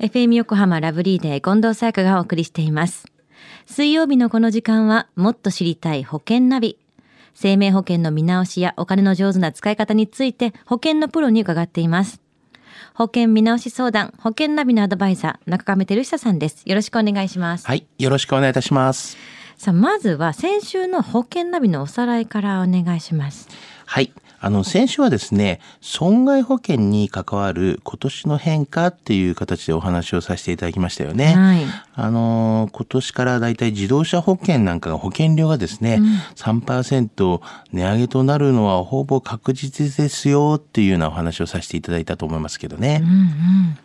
FM 横浜ラブリーデー近藤沙耶香がお送りしています。水曜日のこの時間はもっと知りたい保険ナビ。生命保険の見直しやお金の上手な使い方について保険のプロに伺っています。保険見直し相談、保険ナビのアドバイザー、中亀照久さんです。よろしくお願いします。はい、よろしくお願いいたします。さあ、まずは先週の保険ナビのおさらいからお願いします。はい。あの、先週はですね、損害保険に関わる今年の変化っていう形でお話をさせていただきましたよね。はい。あの、今年からだいたい自動車保険なんかが保険料がですね、3%値上げとなるのはほぼ確実ですよっていうようなお話をさせていただいたと思いますけどね。うんうん。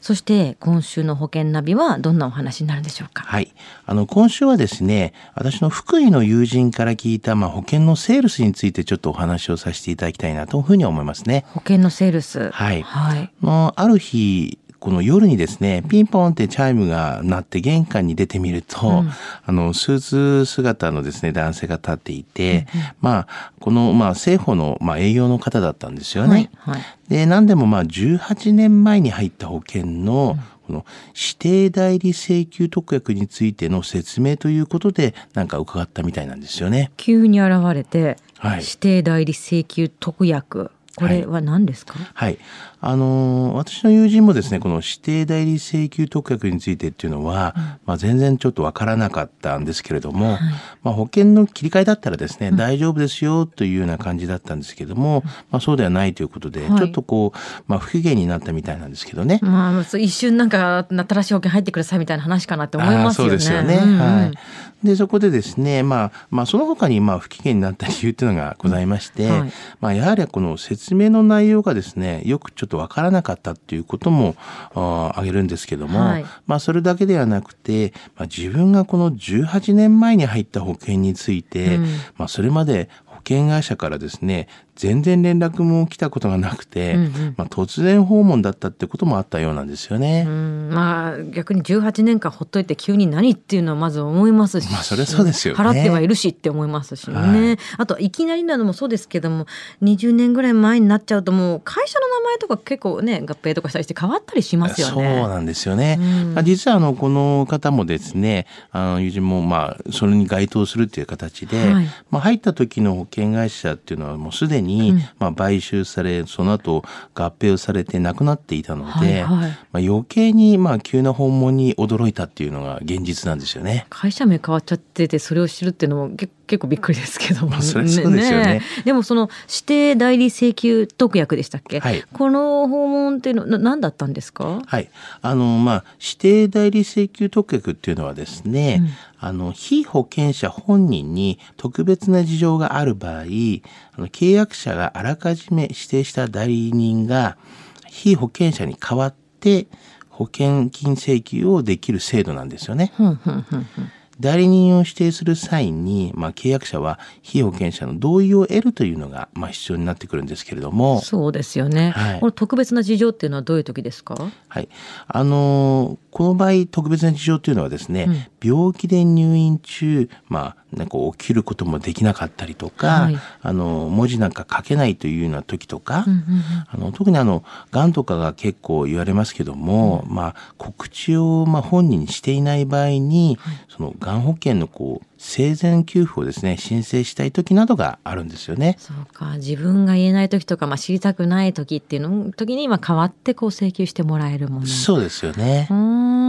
そして今週の保険ナビはどんなお話になるんでしょうか？はい。あの、今週はですね、私の福井の友人から聞いた、まあ、保険のセールスについてちょっとお話をさせていただきたいなというふうに思いますね。保険のセールス。はいはい。のある日、この夜にですね、ピンポンってチャイムが鳴って玄関に出てみると、あの、スーツ姿のですね、男性が立っていて、まあ、この、まあ、政府の、まあ、営業の方だったんですよね。はい。はい。で、何でもまあ、18年前に入った保険の、この指定代理請求特約についての説明ということで、なんか伺ったみたいなんですよね。急に現れて、はい指定代理請求特約。これは何ですか、はい。あのー私の友人もですね、この指定代理請求特約についてっていうのは、まあ全然ちょっとわからなかったんですけれども、まあ保険の切り替えだったらですね、大丈夫ですよというような感じだったんですけども、まあそうではないということで、はいちょっとこう、まあ不機嫌になったみたいなんですけどね。まあ、一瞬なんか新しい保険入ってくださいみたいな話かなって思いますよね。そうですよね。うんうんはい。で、そこでですね、まあ、まあ、その他に、まあ、不機嫌になった理由っていうのがございまして、うんはいまあ、やはりこの説明の内容がですね、よくちょっとわからなかったっていうことも、あー挙げるんですけども、はい。まあ、それだけではなくて、まあ、自分がこの18年前に入った保険について、うん。まあ、それまで保険会社からですね、全然連絡も来たことがなくて、うんうん。まあ、突然訪問だったってこともあったようなんですよね。うん。まあ逆に18年間ほっといて急に何っていうのはまず思いますし、まあそれはそうですよね。払ってはいるしって思いますしね、はい。あといきなりなのもそうですけども20年ぐらい前になっちゃうともう会社の名前とか結構ね合併とかしたりして変わったりしますよね。そうなんですよね。うん。まあ実はあのこの方もですね、あの友人もまあそれに該当するっていう形で、はい。まあ入った時の保険会社っていうのはもうすでに、うん。まあ買収され、その後合併をされてなくなっていたので、はいはい。まあ余計にまあ急な訪問に驚いたっていうのが現実なんですよね。会社名変わっちゃっててそれを知るっていうのも結結構びっくりですけども、まあそれそうですよね。でもその指定代理請求特約でしたっけ、はい。この訪問っていうのな何だったんですか？はい。あの、まあ、指定代理請求特約っていうのはですね、あの、被保険者本人に特別な事情がある場合、あの契約者があらかじめ指定した代理人が、被保険者に代わって保険金請求をできる制度なんですよね。代理人を指定する際に、まあ、契約者は被保険者の同意を得るというのが、まあ、必要になってくるんですけれども、そうですよね、はい。この特別な事情っていうのはどういう時ですか？はい。あのーこの場合、特別な事情というのはですね、病気で入院中、まあ、なんか起きることもできなかったりとか、はい。あの、文字なんか書けないというような時とか、うんうんうん。あの特にあの、癌とかが結構言われますけども、まあ、告知を、まあ、本人にしていない場合に、その、癌保険のこう、生前給付をですね、申請したい時などがあるんですよね。そうか自分が言えない時とか、まあ、知りたくない時っていうの時に今変わってこう請求してもらえるものそうですよね。うーん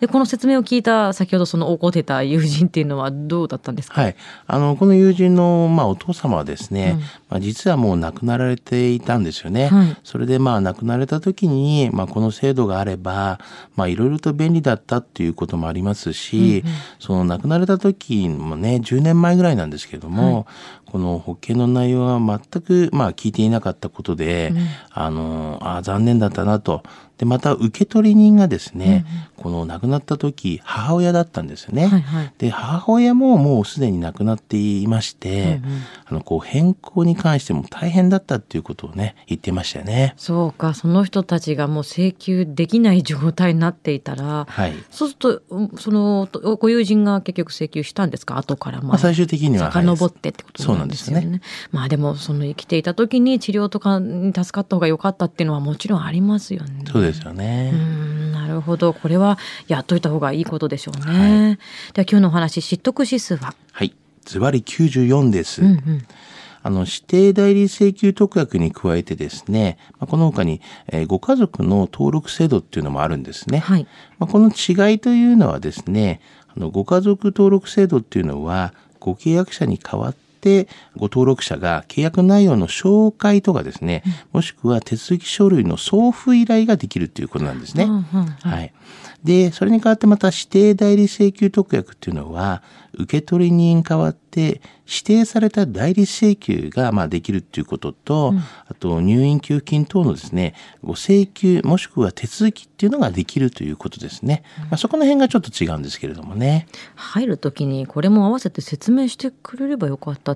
でこの説明を聞いた先ほどその怒ってた友人っていうのはどうだったんですか、はい。あの、この友人の、まあ、お父様はですね、うんまあ、実はもう亡くなられていたんですよね。はいそれで、まあ、亡くなられた時に、まあ、この制度があれば、まあ、いろいろと便利だったっていうこともありますし、その亡くなられた時もね、10年前ぐらいなんですけども、この保険の内容は全く、まあ、聞いていなかったことで、あの、あ残念だったなと。で、また、受取人がですね、この亡くなった時、母親だったんですよね。はいはいで、母親ももうすでに亡くなっていまして、あの、こう、変更に関しても大変だったっていうことをね、言ってましたよね。そうかその人たちがもう請求できない状態になっていたらはい。そうするとうんそのご友人が結局請求したんですか？後からままあ、最終的には、はい遡ってってことにそうなんですよね。まあでもその生きていた時に治療とかに助かった方が良かったっていうのはもちろんありますよね。ですよね。うんなるほどこれはやっといた方がいいことでしょうね。はい、では今日のお話知得指数は？はいズバリ94です。うんうんあの、指定代理請求特約に加えてですね、まあ、この他に、えー、ご家族の登録制度っていうのもあるんですね。はい。まあ、この違いというのはですね、あの、ご家族登録制度っていうのは、ご契約者に代わって、ご登録者が契約内容の紹介とかですね、もしくは手続き書類の送付依頼ができるということなんですね。うんうんうん、はい。で、それに代わってまた指定代理請求特約っていうのは、受取人に代わって指定された代理請求がまあできるっていうことと、うん、あと入院給付金等のですね、ご請求もしくは手続きっていうのができるということですね。まあ、そこの辺がちょっと違うんですけれどもね。入る時にこれも合わせて説明してくれればよかった